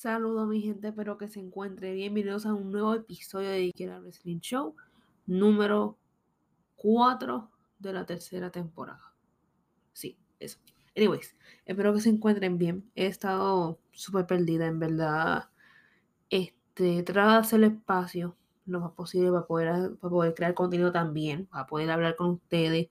Saludos mi gente, espero que se encuentre. Bienvenidos a un nuevo episodio de Ikea Wrestling Show, número 4 de la tercera temporada. Sí, eso. Anyways, espero que se encuentren bien. He estado súper perdida, en verdad. Este, trato de hacer espacio lo más posible para poder, para poder crear contenido también, para poder hablar con ustedes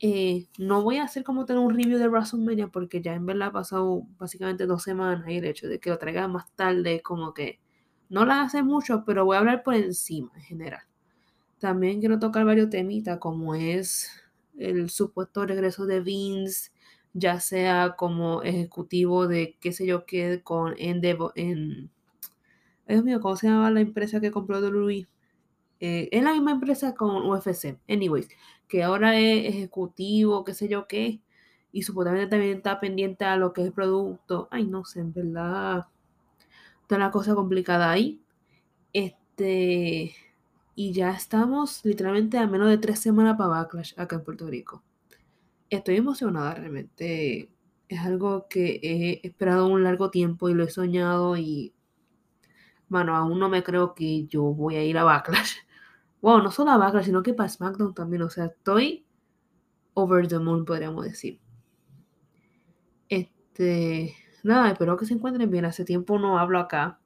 eh, no voy a hacer como tener un review de WrestleMania porque ya en verdad ha pasado básicamente dos semanas y el hecho de que lo traiga más tarde como que no la hace mucho, pero voy a hablar por encima en general. También quiero tocar varios temitas como es el supuesto regreso de Vince, ya sea como ejecutivo de qué sé yo qué con Endeavor en... Dios mío, ¿cómo se llama la empresa que compró de? Eh, es la misma empresa con UFC. Anyways, que ahora es ejecutivo, qué sé yo qué, y supuestamente también está pendiente a lo que es el producto. Ay, no sé, en verdad está la cosa complicada ahí. Este, y ya estamos literalmente a menos de tres semanas para Backlash acá en Puerto Rico. Estoy emocionada realmente. Es algo que he esperado un largo tiempo y lo he soñado y, bueno, aún no me creo que yo voy a ir a Backlash. Wow, no solo a Backlash, sino que para SmackDown también. O sea, estoy over the moon, podríamos decir. Este, nada, espero que se encuentren bien. Hace tiempo no hablo acá.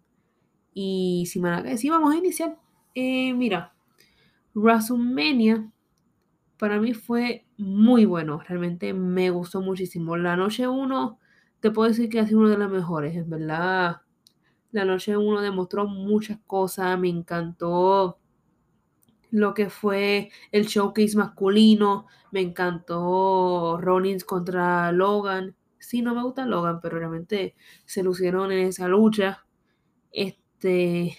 Y si me sí, vamos a iniciar. Eh, mira, WrestleMania para mí fue muy bueno. Realmente me gustó muchísimo. La noche 1, te puedo decir que ha sido una de las mejores. En verdad, la noche 1 demostró muchas cosas. Me encantó lo que fue el showcase masculino. Me encantó Rollins contra Logan. Sí, no me gusta Logan, pero realmente se lucieron en esa lucha. Este,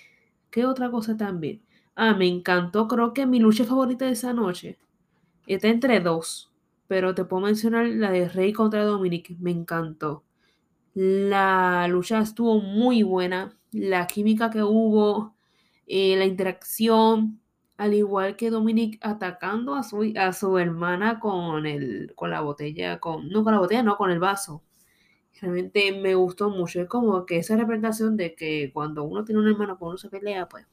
¿qué otra cosa también? Ah, me encantó, creo que mi lucha favorita de esa noche está entre dos, pero te puedo mencionar la de Rey contra Dominic, me encantó. La lucha estuvo muy buena, la química que hubo, eh, la interacción, al igual que Dominic atacando a su, a su hermana con, el, con la botella, con, no con la botella, no, con el vaso. Realmente me gustó mucho. Es como que esa representación de que cuando uno tiene un hermano con uno se pelea, pues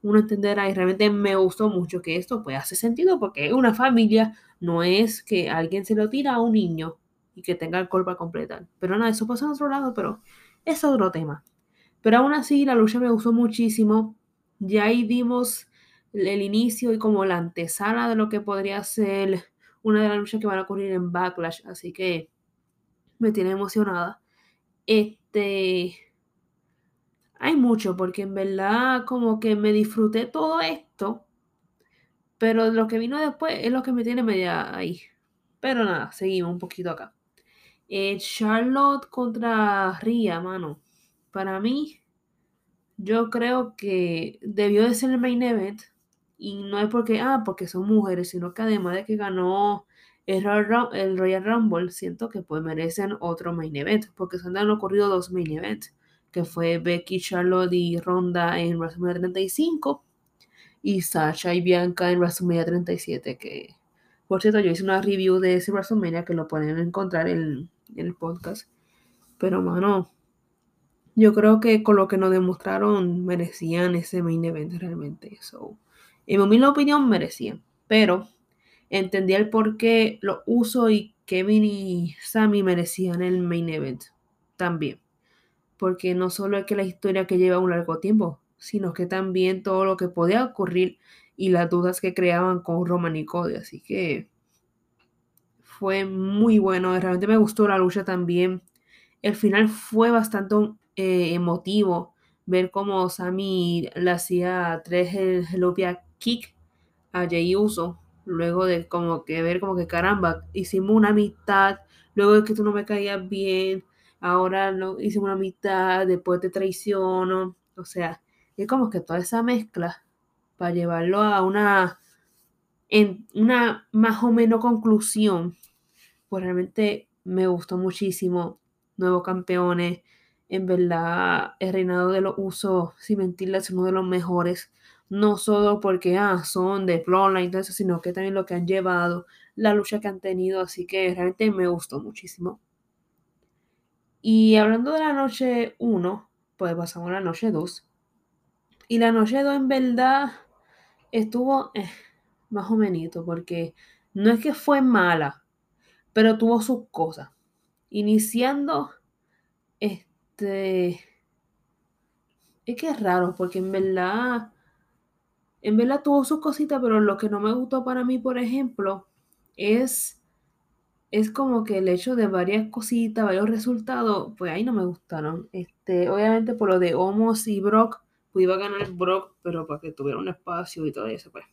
uno entenderá y realmente me gustó mucho que esto pues hace sentido porque una familia no es que alguien se lo tira a un niño y que tenga el cuerpo a completar. Pero nada, eso pasa en otro lado, pero es otro tema. Pero aún así la lucha me gustó muchísimo. Ya ahí vimos el inicio y como la antesala de lo que podría ser una de las luchas que van a ocurrir en Backlash. Así que me tiene emocionada. Este. Hay mucho, porque en verdad, como que me disfruté todo esto. Pero lo que vino después es lo que me tiene media ahí. Pero nada, seguimos un poquito acá. Eh, Charlotte contra Ria, mano. Para mí, yo creo que debió de ser el main event. Y no es porque, ah, porque son mujeres, sino que además de que ganó el, Royal Rumble, siento que pues merecen otro main event, porque se han ocurrido dos main events, que fue Becky, Charlotte y Ronda en WrestleMania 35 y Sasha y Bianca en WrestleMania 37, que por cierto yo hice una review de ese WrestleMania que lo pueden encontrar en, en el podcast. Pero mano, yo creo que con lo que nos demostraron merecían ese main event realmente. So, en mi opinión merecían, pero entendía el por qué los Uso y Kevin y Sammy merecían el main event también. Porque no solo es que la historia que lleva un largo tiempo, sino que también todo lo que podía ocurrir y las dudas que creaban con Roman y Cody. Así que fue muy bueno. Realmente me gustó la lucha también. El final fue bastante eh, emotivo. Ver cómo Sammy le hacía tres Helopia kick a Jay Uso, luego de como que ver como que caramba, hicimos una amistad, luego de que tú no me caías bien, ahora no, hicimos una amistad, después te traiciono, o sea, es como que toda esa mezcla para llevarlo a una, en una más o menos conclusión, pues realmente me gustó muchísimo, nuevos campeones, en verdad el reinado de los usos, sin mentirles, es uno de los mejores no solo porque ah, son de Bloodline, eso, sino que también lo que han llevado, la lucha que han tenido, así que realmente me gustó muchísimo. Y hablando de la noche 1, pues pasamos la noche 2. Y la noche 2 en verdad estuvo eh, más o menos, porque no es que fue mala, pero tuvo sus cosas. Iniciando, este, es que es raro, porque en verdad, en verdad tuvo sus cositas, pero lo que no me gustó para mí, por ejemplo, es, es como que el hecho de varias cositas, varios resultados, pues ahí no me gustaron. Este, obviamente por lo de Homos y Brock, pues iba a ganar Brock, pero para que tuviera un espacio y todo eso, pues.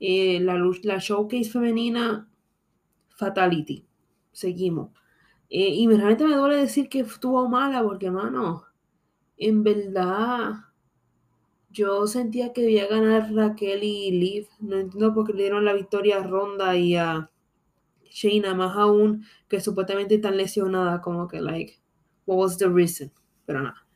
Eh, la, la showcase femenina, Fatality. Seguimos. Eh, y realmente me duele decir que estuvo mala, porque, mano, en verdad, yo sentía que debía ganar Raquel y Liv. No entiendo por qué le dieron la victoria a Ronda y a Shayna, más aún que supuestamente están lesionadas, como que, like, what was the reason? Pero nada.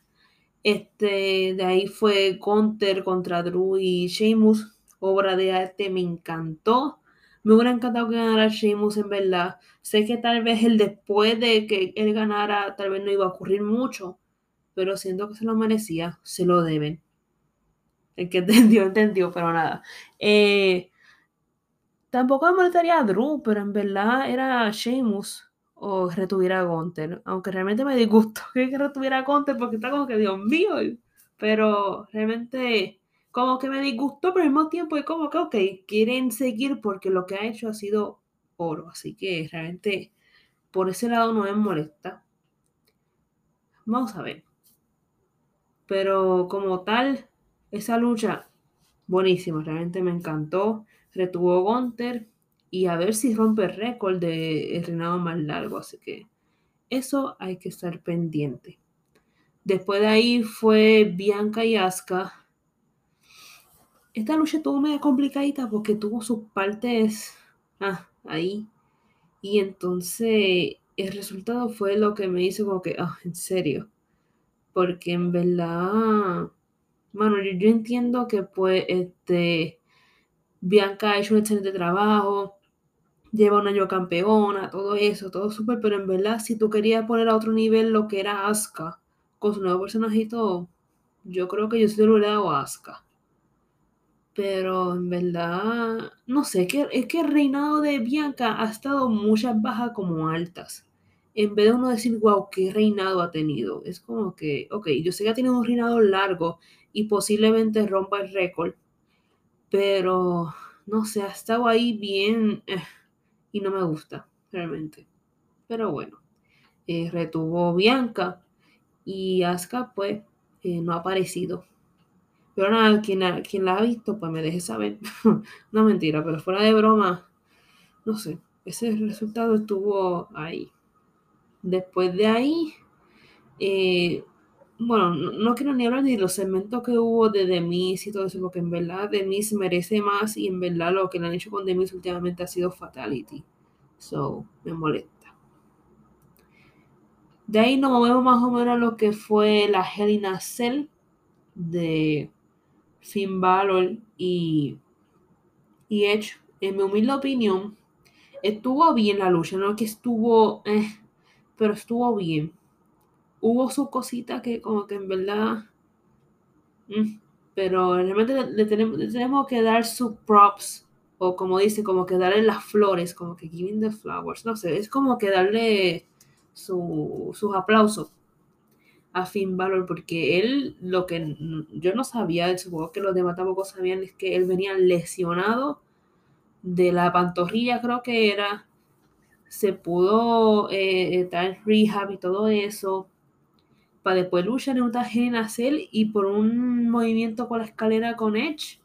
Este, de ahí fue Counter contra Drew y Sheamus obra de arte, me encantó. Me hubiera encantado que ganara Sheamus en verdad. Sé que tal vez el después de que él ganara, tal vez no iba a ocurrir mucho, pero siento que se lo merecía, se lo deben. El que entendió, entendió, pero nada. Eh, tampoco me molestaría a Drew, pero en verdad era Sheamus o retuviera a Gunter. Aunque realmente me disgustó que retuviera a Gunter porque está como que, Dios mío. Pero realmente como que me disgustó, pero al mismo tiempo es como que, ok, quieren seguir porque lo que ha hecho ha sido oro. Así que realmente por ese lado no me molesta. Vamos a ver. Pero como tal, esa lucha, buenísima, realmente me encantó. Retuvo Gunter y a ver si rompe el récord de el reinado más largo. Así que eso hay que estar pendiente. Después de ahí fue Bianca y Asuka esta lucha estuvo medio complicadita porque tuvo sus partes ah, ahí. Y entonces el resultado fue lo que me hizo como que, ah, en serio. Porque en verdad, bueno, yo, entiendo que pues, este, Bianca ha hecho un excelente trabajo, lleva un año campeona, todo eso, todo súper, pero en verdad, si tú querías poner a otro nivel lo que era Asuka, con su nuevo personajito, yo creo que yo sí lo hubiera dado a Asuka. Pero en verdad, no sé, que, es que el reinado de Bianca ha estado muchas bajas como altas. En vez de uno decir, wow, qué reinado ha tenido. Es como que, ok, yo sé que ha tenido un reinado largo y posiblemente rompa el récord. Pero, no sé, ha estado ahí bien eh, y no me gusta, realmente. Pero bueno, eh, retuvo Bianca y Asuka pues eh, no ha aparecido. Pero nada, quien, quien la ha visto, pues me deje saber. no mentira, pero fuera de broma, no sé, ese resultado estuvo ahí. Después de ahí, eh, bueno, no, quiero ni hablar de los segmentos que hubo de Demis y todo eso, porque en verdad Demis merece más y en verdad lo que le han hecho con Demis últimamente ha sido Fatality. So, me molesta. De ahí nos movemos más o menos a lo que fue la Helena Cell de Finn Balor y, y Edge, en mi humilde opinión, estuvo bien la lucha, no que estuvo, eh, pero estuvo bien. Hubo sus cositas que como que en verdad, mm, pero realmente le, tenemos, que dar sus props, o como dice, como que darle las flores, como que giving the flowers, no sé, es como que darle su, sus aplausos a Finn Balor porque él lo que yo no sabía, supongo que los demás tampoco sabían, es que él venía lesionado de la pantorrilla, creo que era. Se pudo eh, estar rehab y todo eso. Para después luchar en una Cell y por un movimiento con la escalera con Edge.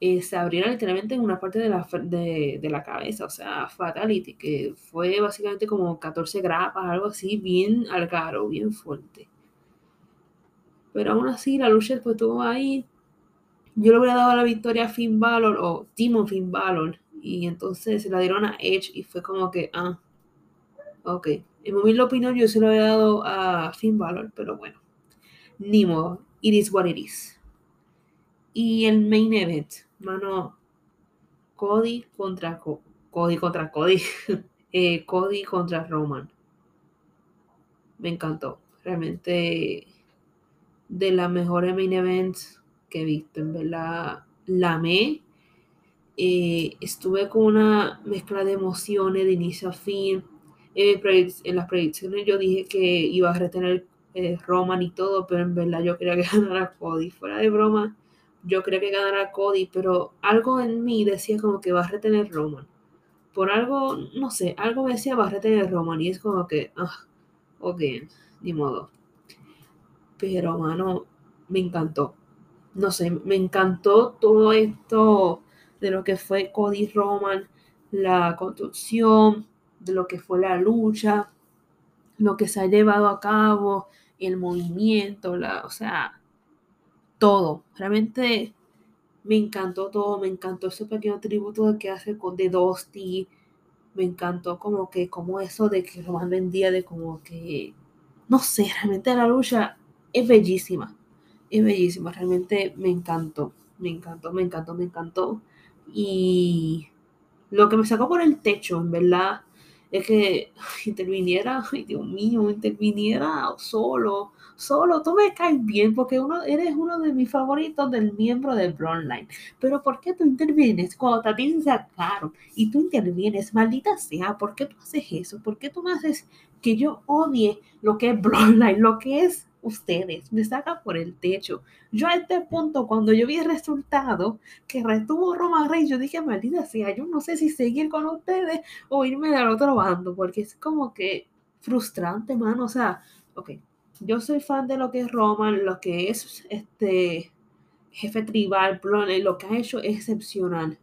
Eh, se abriera literalmente en una parte de la, de, de la cabeza, o sea, Fatality, que fue básicamente como 14 grapas, algo así, bien al caro, bien fuerte. Pero aún así, la lucha pues estuvo ahí. Yo le hubiera dado la victoria a Finn Balor o Timo Finn Balor. Y entonces se la dieron a Edge y fue como que, ah, ok. En mi humilde opinión, yo se lo había dado a Finn Balor, pero bueno. Ni modo. It is what it is. Y el main event, mano, Cody contra Cody contra Cody. Eh, Cody contra Roman. Me encantó. Realmente de las mejores main events que he visto. En verdad, la amé. Eh, estuve con una mezcla de emociones de inicio a fin. En las predicciones yo dije que iba a retener eh, Roman y todo, pero en verdad yo quería que ganara Cody. Fuera de broma, yo quería que ganara Cody, pero algo en mí decía como que va a retener Roman. Por algo, no sé, algo me decía va a retener Roman y es como que, ah, ok, ni modo. Pero, mano, me encantó. No sé, me encantó todo esto de lo que fue Cody Roman, la construcción, de lo que fue la lucha, lo que se ha llevado a cabo, el movimiento, la, o sea, todo. Realmente me encantó todo, me encantó ese pequeño tributo que hace con The Dusty. Me encantó como que, como eso de que Roman vendía de como que, no sé, realmente la lucha es bellísima. Es bellísima, realmente me encantó, me encantó, me encantó, me encantó. Y lo que me sacó por el techo, en verdad, es que interviniera, ay Dios mío, interviniera solo, solo, tú me caes bien porque uno, eres uno de mis favoritos del miembro de Bloodline, pero ¿por qué tú intervienes cuando también sacaron y tú intervienes, maldita sea, ¿por qué tú haces eso? ¿Por qué tú me haces que yo odie lo que es Bloodline, lo que es ustedes, me saca por el techo. Yo a este punto, cuando yo vi el resultado que retuvo Roma Rey, yo dije, maldita sea, yo no sé si seguir con ustedes o irme al otro bando, porque es como que frustrante, mano. O sea, ok, yo soy fan de lo que es Roman, lo que es este jefe tribal, lo que ha hecho es excepcional.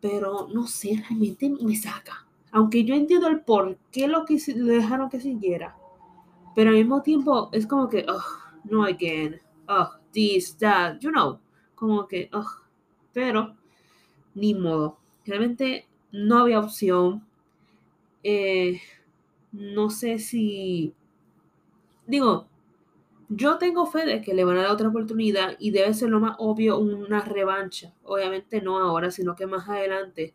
Pero no sé, realmente me saca. Aunque yo entiendo el por qué lo, que, lo dejaron que siguiera pero al mismo tiempo es como que, oh, no again, oh, this, that, you know, como que, oh, pero ni modo. Realmente no había opción. Eh, no sé si, digo, yo tengo fe de que le van a dar otra oportunidad y debe ser lo más obvio una revancha. Obviamente no ahora, sino que más adelante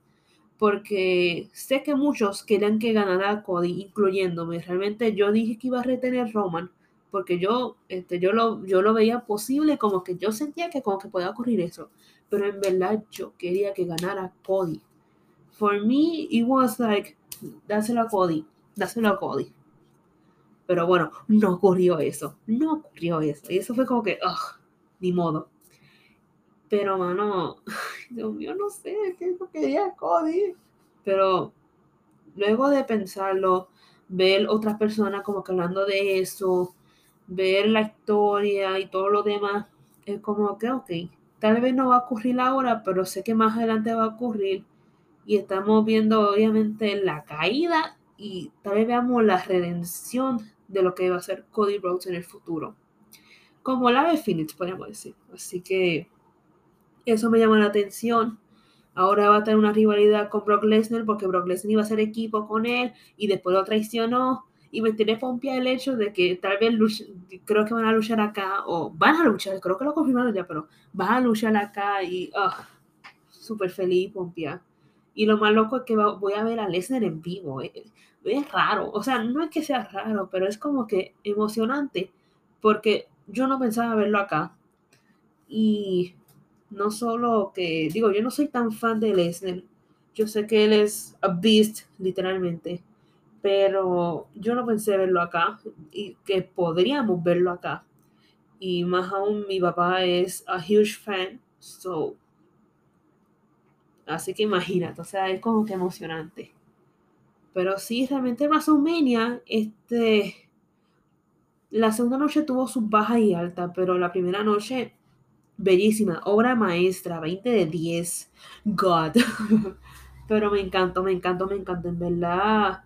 porque sé que muchos querían que ganara Cody, incluyéndome. Realmente yo dije que iba a retener Roman, porque yo, este, yo, lo, yo lo veía posible, como que yo sentía que como que podía ocurrir eso. Pero en verdad yo quería que ganara Cody. For me, it was like, dáselo a Cody, dáselo a Cody. Pero bueno, no ocurrió eso, no ocurrió eso. Y eso fue como que, ugh, ni modo. Pero, mano, Mío, no sé qué es lo que quería Cody. Pero luego de pensarlo, ver otras personas como que hablando de eso, ver la historia y todo lo demás, es como que, ok, tal vez no va a ocurrir ahora, pero sé que más adelante va a ocurrir. Y estamos viendo obviamente la caída y tal vez veamos la redención de lo que va a ser Cody Rhodes en el futuro. Como la de Phoenix, podríamos decir. Así que eso me llama la atención. Ahora va a tener una rivalidad con Brock Lesnar porque Brock Lesnar iba a hacer equipo con él y después lo traicionó. Y me tiene pompia el hecho de que tal vez creo que van a luchar acá, o van a luchar, creo que lo confirmaron ya, pero van a luchar acá y súper feliz, pompia. Y lo más loco es que voy a ver a Lesnar en vivo. Eh, es raro, o sea, no es que sea raro, pero es como que emocionante porque yo no pensaba verlo acá. Y no solo que, digo, yo no soy tan fan de Lesnar, yo sé que él es a beast, literalmente, pero yo no pensé verlo acá y que podríamos verlo acá. Y más aún, mi papá es a huge fan, so. Así que imagínate, o sea, es como que emocionante. Pero sí, realmente WrestleMania, este. La segunda noche tuvo sus bajas y altas, pero la primera noche bellísima, obra maestra, 20 de 10, God. Pero me encantó, me encantó, me encantó, en verdad.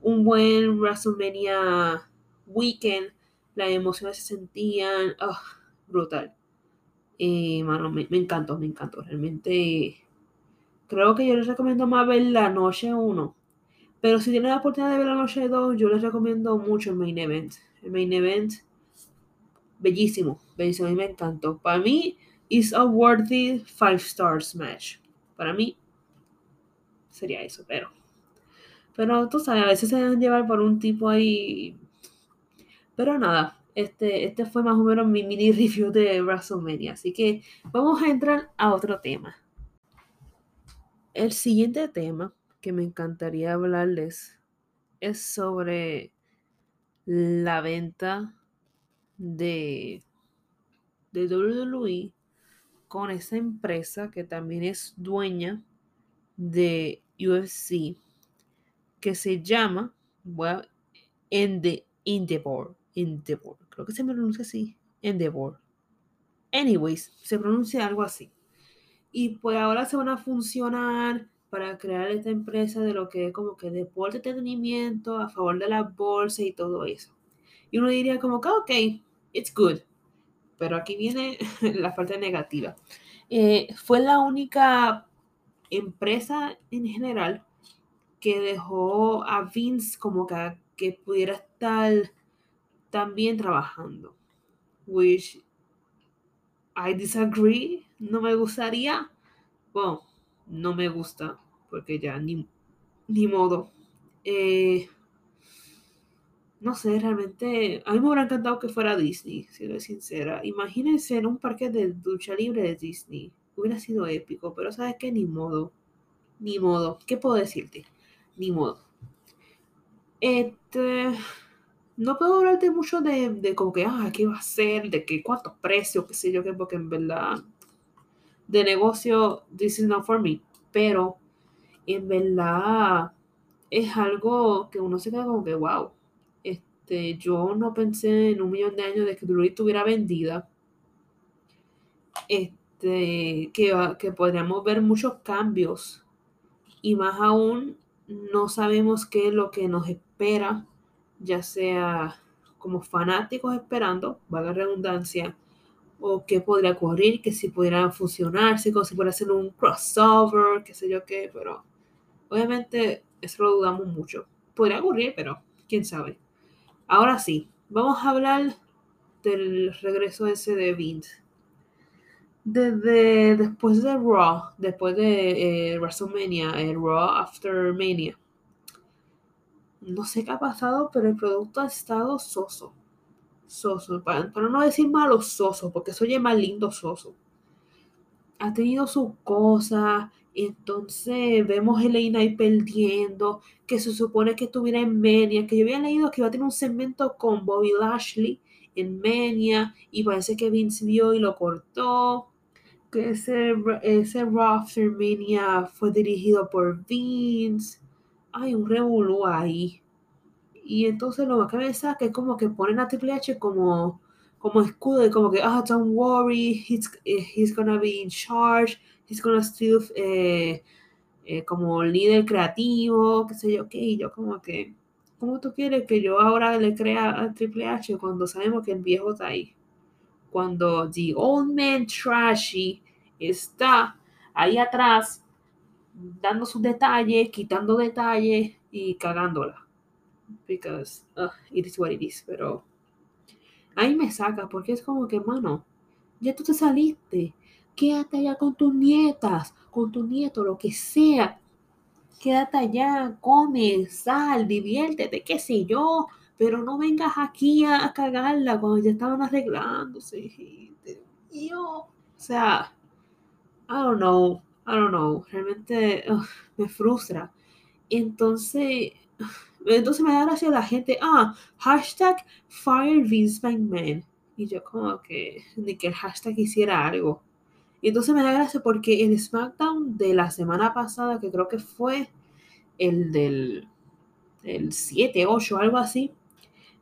Un buen WrestleMania weekend, las emociones se sentían, oh, brutal. Eh, mano, me, encantó, me encantó, realmente. Creo que yo les recomiendo más ver la noche 1. Pero si tienen la oportunidad de ver la noche 2, yo les recomiendo mucho el main event. El main event bellísimo, bellísimo, a mí me encantó. Para mí, is a worthy five stars match. Para mí, sería eso, pero. Pero tú sabes, a veces se dejan llevar por un tipo ahí. Pero nada, este, este fue más o menos mi mini review de WrestleMania. Así que vamos a entrar a otro tema. El siguiente tema que me encantaría hablarles es sobre la venta de, de WWE con esa empresa que también es dueña de UFC que se llama bueno, Endeavor. Endeavor. Creo que se pronuncia así. Endeavor. Anyways, se pronuncia algo así. Y pues ahora se van a funcionar para crear esta empresa de lo que es como que deporte, entretenimiento, a favor de la bolsa y todo eso. Y uno diría como que, ok, it's good. Pero aquí viene la parte negativa. Eh, fue la única empresa en general que dejó a Vince como que, que pudiera estar también trabajando. Which I disagree. No me gustaría. Bueno, no me gusta. Porque ya ni, ni modo. Eh, no sé, realmente. A mí me hubiera encantado que fuera Disney, si soy sincera. Imagínense en un parque de ducha libre de Disney. Hubiera sido épico, pero sabes que ni modo. Ni modo. ¿Qué puedo decirte? Ni modo. Este no puedo hablarte mucho de, de como que, ah, qué va a ser, de qué, cuántos precios, qué sé yo, qué, porque en verdad, de negocio, this is not for me. Pero, en verdad, es algo que uno se queda como que, wow. Este, yo no pensé en un millón de años de que Druid estuviera vendida. Este, que, que podríamos ver muchos cambios. Y más aún, no sabemos qué es lo que nos espera ya sea como fanáticos esperando, valga redundancia, o qué podría ocurrir, que si pudieran fusionarse, como si pudiera hacer un crossover, qué sé yo qué, pero obviamente eso lo dudamos mucho. Podría ocurrir, pero quién sabe. Ahora sí, vamos a hablar del regreso ese de Vince. Desde después de Raw, después de eh, WrestleMania, el Raw After Mania, no sé qué ha pasado, pero el producto ha estado soso. Soso, para, no decir malo, soso, porque eso oye más lindo soso. Ha tenido su cosa, entonces vemos a Elena ahí perdiendo, que se supone que estuviera en Mania, que yo había leído que iba a tener un segmento con Bobby Lashley en Mania, y parece que Vince vio y lo cortó. Que ese, ese Raw Mania fue dirigido por Vince hay un revolú ahí. Y entonces lo que me saca es como que ponen a Triple H como, como escudo y como que, ah, don't worry, he's, eh, he's gonna be in charge, he's gonna still, eh, eh, como líder creativo, qué sé yo, qué, y yo como que, ¿cómo tú quieres que yo ahora le crea a Triple H cuando sabemos que el viejo está ahí? Cuando The Old Man Trashy está ahí atrás dando sus detalles, quitando detalles y cagándola. Because uh, it is what it is. Pero ahí me saca porque es como que, mano, ya tú te saliste. Quédate allá con tus nietas, con tu nieto, lo que sea. Quédate allá, come, sal, diviértete, qué sé yo. Pero no vengas aquí a, cagarla cuando ya estaban arreglándose. Yo, o sea, I don't know. I don't know, realmente me frustra. Entonces, entonces me da gracia la gente, ah, hashtag Fire Vince McMahon. Y yo como que ni que el hashtag hiciera algo. Y entonces me da gracia porque el SmackDown de la semana pasada, que creo que fue el del el 7, 8, algo así,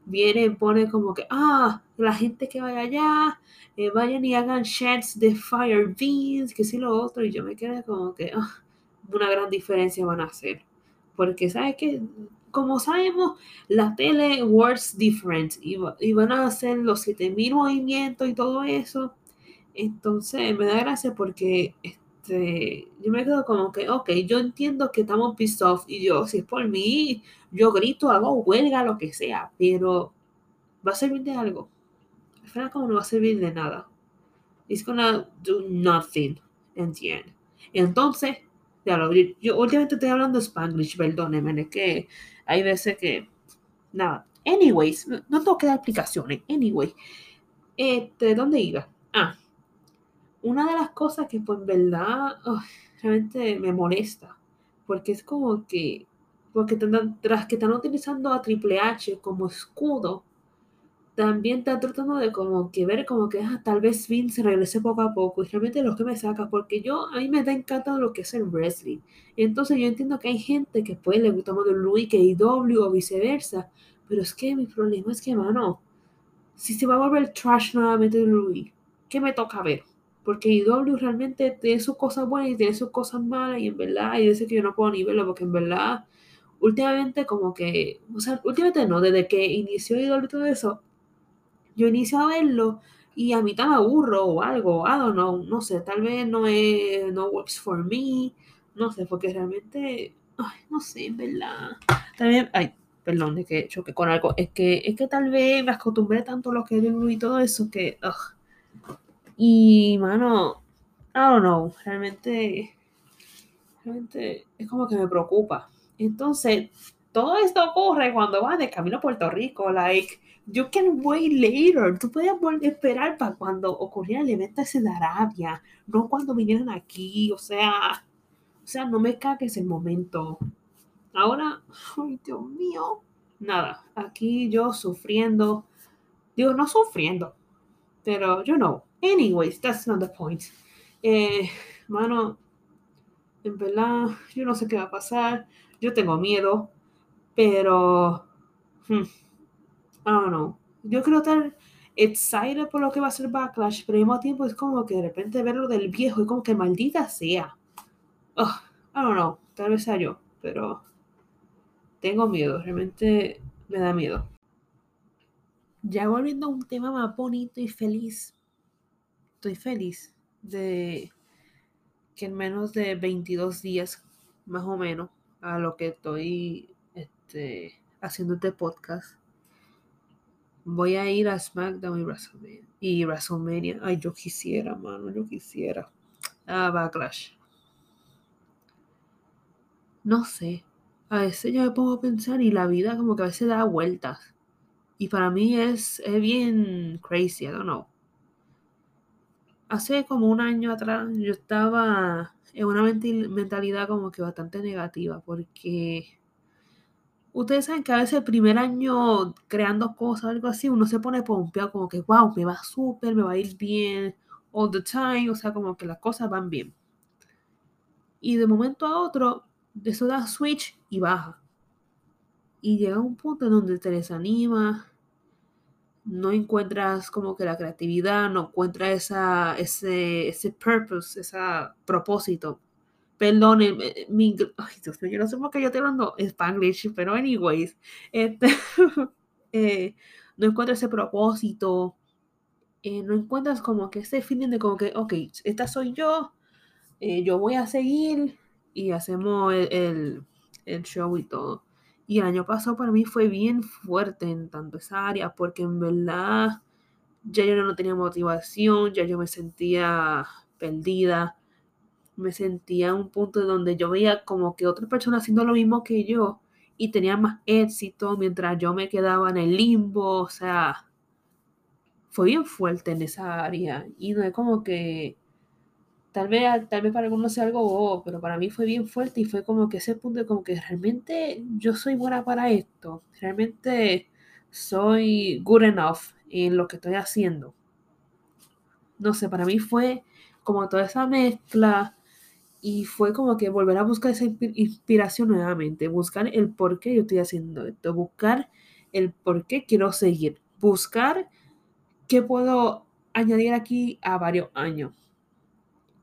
viene y pone como que, ah, la gente que vaya allá, eh, vayan y hagan chats de Fire Beans, que si lo otro, y yo me quedé como que ah, una gran diferencia van a hacer. Porque, ¿sabes que Como sabemos, la tele works different y van a hacer los 7000 movimientos y todo eso. Entonces, me da gracia porque este, yo me quedo como que, ok, yo entiendo que estamos pissed off y yo, si es por mí, yo grito, hago huelga, lo que sea, pero va a servir de algo como no va a servir de nada. It's gonna do nothing in the end. Entonces, yo últimamente estoy hablando Spanglish, perdónenme, es que hay veces que, nada, Anyways, no, no tengo que dar explicaciones. Anyway, este, ¿dónde iba? Ah, una de las cosas que pues en verdad realmente me molesta, porque es como que, porque tras que están utilizando a Triple H como escudo, también están tratando de como que ver como que ah, tal vez Vince regrese poco a poco y realmente lo que me saca, porque yo, a mí me da encantado lo que es el wrestling. Entonces yo entiendo que hay gente que pues le gusta más Louis que IW o viceversa, pero es que mi problema es que, mano, si se va a volver trash nuevamente de Louis, ¿qué me toca ver? Porque IW realmente tiene sus cosas buenas y tiene sus cosas malas y en verdad hay veces que yo no puedo ni verlo porque en verdad últimamente como que, o sea, últimamente no, desde que inició IW y todo eso, yo inicio a verlo y a mitad me aburro o algo, I don't know, no sé, tal vez no es, no works for me, no sé, porque realmente, ay, no sé, en verdad, también, ay, perdón, de que choque con algo, es que, es que tal vez me acostumbré tanto a lo que es y todo eso que, ugh. Y, mano, I don't know, realmente, realmente es como que me preocupa. Entonces, todo esto ocurre cuando vas de camino a Puerto Rico, like, you can wait later. Tú podías esperar para cuando ocurriera el evento ese de Arabia, no cuando vinieran aquí. O sea, o sea, no me cagues el momento. Ahora, ay, Dios mío. Nada, aquí yo sufriendo. Digo, no sufriendo, pero you know. Anyways, that's not the point. Eh, mano, en verdad, yo no sé qué va a pasar. Yo tengo miedo, pero. Hmm, I don't know. Yo creo estar excited por lo que va a ser Backlash, pero al mismo tiempo es como que de repente ver lo del viejo y como que maldita sea. Ugh, I don't know. Tal vez sea yo, pero tengo miedo. Realmente me da miedo. Ya volviendo a un tema más bonito y feliz. Estoy feliz de que en menos de 22 días, más o menos, a lo que estoy este, haciendo este podcast, voy a ir a SmackDown y WrestleMania. Y WrestleMania, ay, yo quisiera, mano, yo quisiera. A Backlash. No sé. A veces yo me pongo a pensar y la vida como que a veces da vueltas. Y para mí es, es bien crazy, I don't know. Hace como un año atrás yo estaba en una mentalidad como que bastante negativa porque ustedes saben que a veces el primer año creando cosas, algo así, uno se pone pompeado como que, wow, me va súper, me va a ir bien, all the time, o sea, como que las cosas van bien. Y de momento a otro, eso da switch y baja. Y llega un punto en donde te desanima, no encuentras como que la creatividad, no encuentras esa, ese, ese purpose, ese propósito Perdón, mi, ay, Dios mío, yo no sé por qué yo estoy hablando Spanglish, pero anyways, este, eh, no encuentras ese propósito, eh, no encuentras como que ese feeling de como que, ok, esta soy yo, eh, yo voy a seguir y hacemos el, el, el, show y todo. Y el año pasado para mí fue bien fuerte en tanto esa área, porque en verdad ya yo no tenía motivación, ya yo me sentía perdida me sentía en un punto donde yo veía como que otra persona haciendo lo mismo que yo y tenía más éxito mientras yo me quedaba en el limbo, o sea, fue bien fuerte en esa área y no es como que tal vez, tal vez para algunos sea algo bobo, pero para mí fue bien fuerte y fue como que ese punto de como que realmente yo soy buena para esto, realmente soy good enough en lo que estoy haciendo. No sé, para mí fue como toda esa mezcla y fue como que volver a buscar esa inspiración nuevamente, buscar el por qué yo estoy haciendo esto, buscar el por qué quiero seguir, buscar qué puedo añadir aquí a varios años.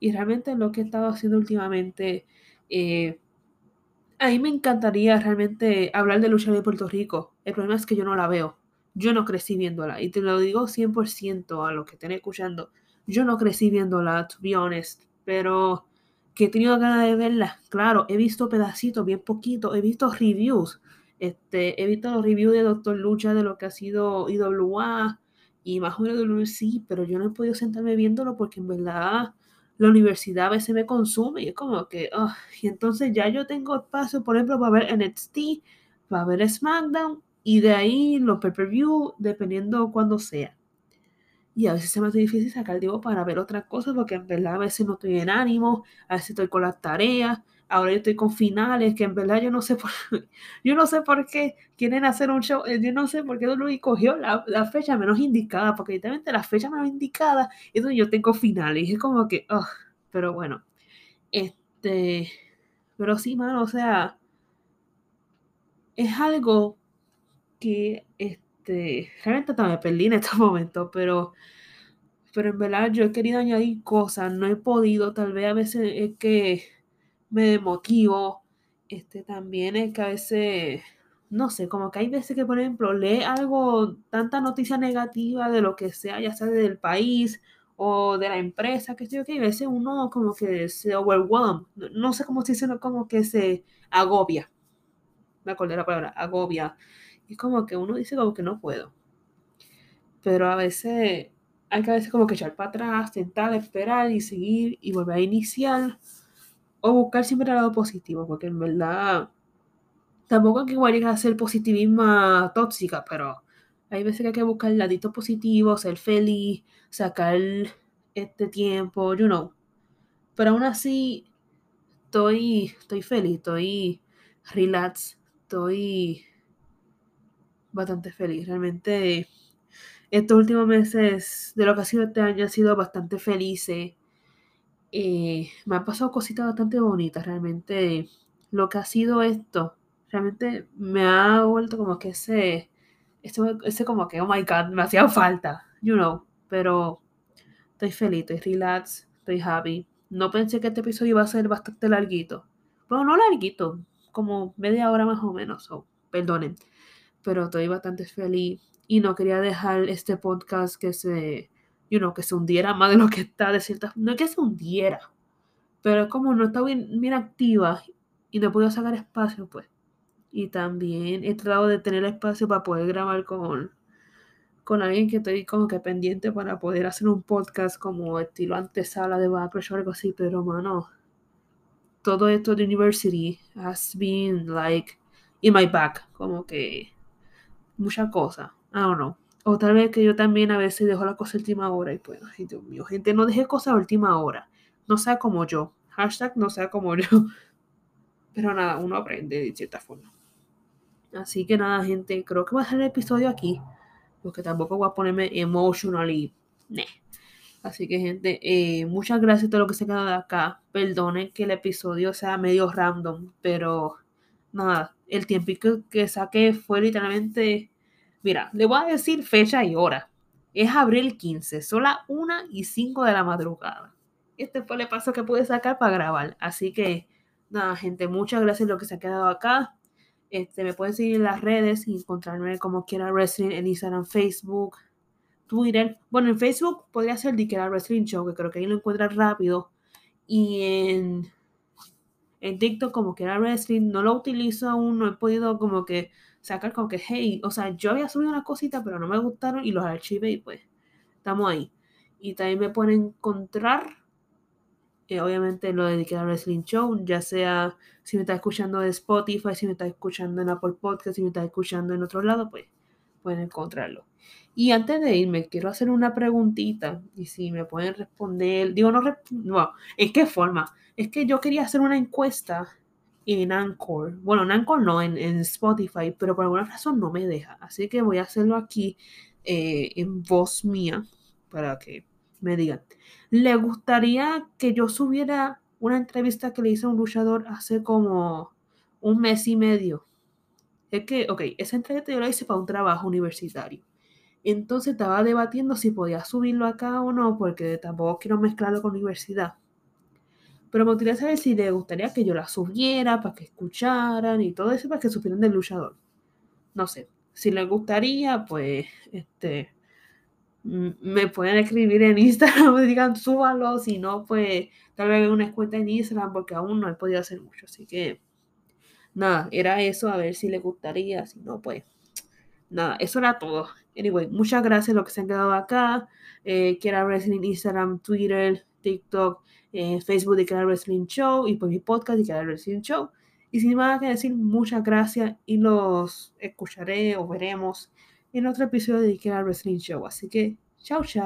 Y realmente lo que he estado haciendo últimamente, eh, a mí me encantaría realmente hablar de lucha de Puerto Rico. El problema es que yo no la veo. Yo no crecí viéndola. Y te lo digo 100% a lo que estén escuchando. Yo no crecí viéndola, to be honest. Pero que he tenido ganas de verla. Claro, he visto pedacitos, bien poquito, he visto reviews. Este, he visto los reviews de Doctor Lucha de lo que ha sido IWA y más o menos de WC, pero yo no he podido sentarme viéndolo porque en verdad la universidad a veces me consume y es como que, y entonces ya yo tengo espacio, por ejemplo, para ver NXT, para ver SmackDown Y de ahí los pay-per-view, dependiendo cuándo sea. Y a veces se me hace difícil sacar tiempo para ver otras cosas porque en verdad a veces no estoy en ánimo, a veces estoy con las tareas, ahora yo estoy con finales que en verdad yo no sé por, yo no sé por qué quieren hacer un show, eh, yo no sé por qué Luis cogió la, la, fecha menos indicada, porque evidentemente la fecha menos indicada es donde yo tengo finales, es como que, oh, pero bueno, este, pero sí, mano, o sea, es algo que, este, realmente también me perdí en estos momentos, pero pero en verdad yo he querido añadir cosas, no he podido, tal vez a veces es que me demotivo, este, también es que a veces, no sé, como que hay veces que, por ejemplo, lee algo, tanta noticia negativa de lo que sea, ya sea del país o de la empresa, que sé que a veces uno como que se overwhelm, no, sé cómo se dice, como que se agobia, me acordé la palabra, agobia, y como que uno dice como que no puedo, pero a veces hay que a veces como que echar para atrás, tentar, esperar y seguir y volver a iniciar. O buscar siempre el lado positivo, porque en verdad tampoco hay que igual ser positivismo tóxica, pero hay veces que hay que buscar el ladito positivo, ser feliz, sacar este tiempo, you know. Pero aún así, estoy, estoy feliz, estoy relax, estoy bastante feliz. Realmente estos últimos meses de lo que ha sido este año han sido bastante felices. Eh, me han pasado cositas bastante bonitas, realmente. Lo que ha sido esto, realmente me ha vuelto como que ese, ese, ese como que, oh my god, me hacía falta, you know. Pero estoy feliz, estoy relax, estoy happy. No pensé que este episodio iba a ser bastante larguito. Bueno, no larguito, como media hora más o menos, so, perdonen. Pero estoy bastante feliz y no quería dejar este podcast que se, you know, que se hundiera más de lo que está de cierta no es que se hundiera, pero como no estaba bien, bien activa y no puedo sacar espacio, pues. Y también he tratado de tener espacio para poder grabar con, con alguien que estoy como que pendiente para poder hacer un podcast como estilo antesala de Backlash o algo así, pero mano, todo esto de university has been like in my back, como que mucha cosa. I don't know. O tal vez que yo también a veces dejo la cosa a última hora y pues, ay Dios mío, gente, no deje cosas a última hora. No sea como yo. Hashtag no sea como yo. Pero nada, uno aprende de cierta forma. Así que nada, gente, creo que voy a hacer el episodio aquí. Porque tampoco voy a ponerme emotionally. Nah. Así que, gente, eh, muchas gracias a todo lo que se quedado de acá. Perdonen que el episodio sea medio random, pero nada, el tiempo que, que saqué fue literalmente Mira, le voy a decir fecha y hora. Es abril 15, son las 1 y 5 de la madrugada. Este fue el paso que pude sacar para grabar. Así que, nada, gente, muchas gracias por lo que se ha quedado acá. Este, me pueden seguir en las redes y encontrarme como quiera wrestling en Instagram, Facebook, Twitter. Bueno, en Facebook podría ser de quiera wrestling show, que creo que ahí lo encuentran rápido. Y en, en TikTok como quiera wrestling, no lo utilizo aún, no he podido como que sacar como que, hey, o sea, yo había subido una cosita, pero no me gustaron y los archivé y pues estamos ahí. Y también me pueden encontrar, eh, obviamente lo dediqué a Wrestling Show, ya sea si me está escuchando de Spotify, si me está escuchando en Apple Podcast, si me está escuchando en otro lado, pues pueden encontrarlo. Y antes de irme, quiero hacer una preguntita y si me pueden responder, digo, no, no, ¿en qué forma? Es que yo quería hacer una encuesta en Anchor. Bueno, en Anchor no, en, Spotify, pero por alguna razón no me deja. Así que voy a hacerlo aquí eh, en voz mía para que me digan. ¿Le gustaría que yo subiera una entrevista que le hice a un luchador hace como un mes y medio? Es que, ok, esa entrevista yo la hice para un trabajo universitario. Entonces estaba debatiendo si podía subirlo acá o no, porque tampoco quiero mezclarlo con universidad. Pero gustaría saber si le gustaría que yo la subiera para que escucharan y todo eso para que supieran del luchador. No sé. Si les gustaría, pues, este, me pueden escribir en Instagram, me digan súbalo, si no, pues, tal vez una cuenta en Instagram porque aún no he podido hacer mucho. Así que, nada, era eso, a ver si les gustaría, si no, pues, nada, eso era todo. Anyway, muchas gracias a los que se han quedado acá. Eh, ver en Instagram, Twitter, TikTok, Facebook de Canal Wrestling Show y por mi podcast de Canal Wrestling Show. Y sin más que decir, muchas gracias y los escucharé o veremos en otro episodio de Ike Wrestling Show. Así que, chao, chao.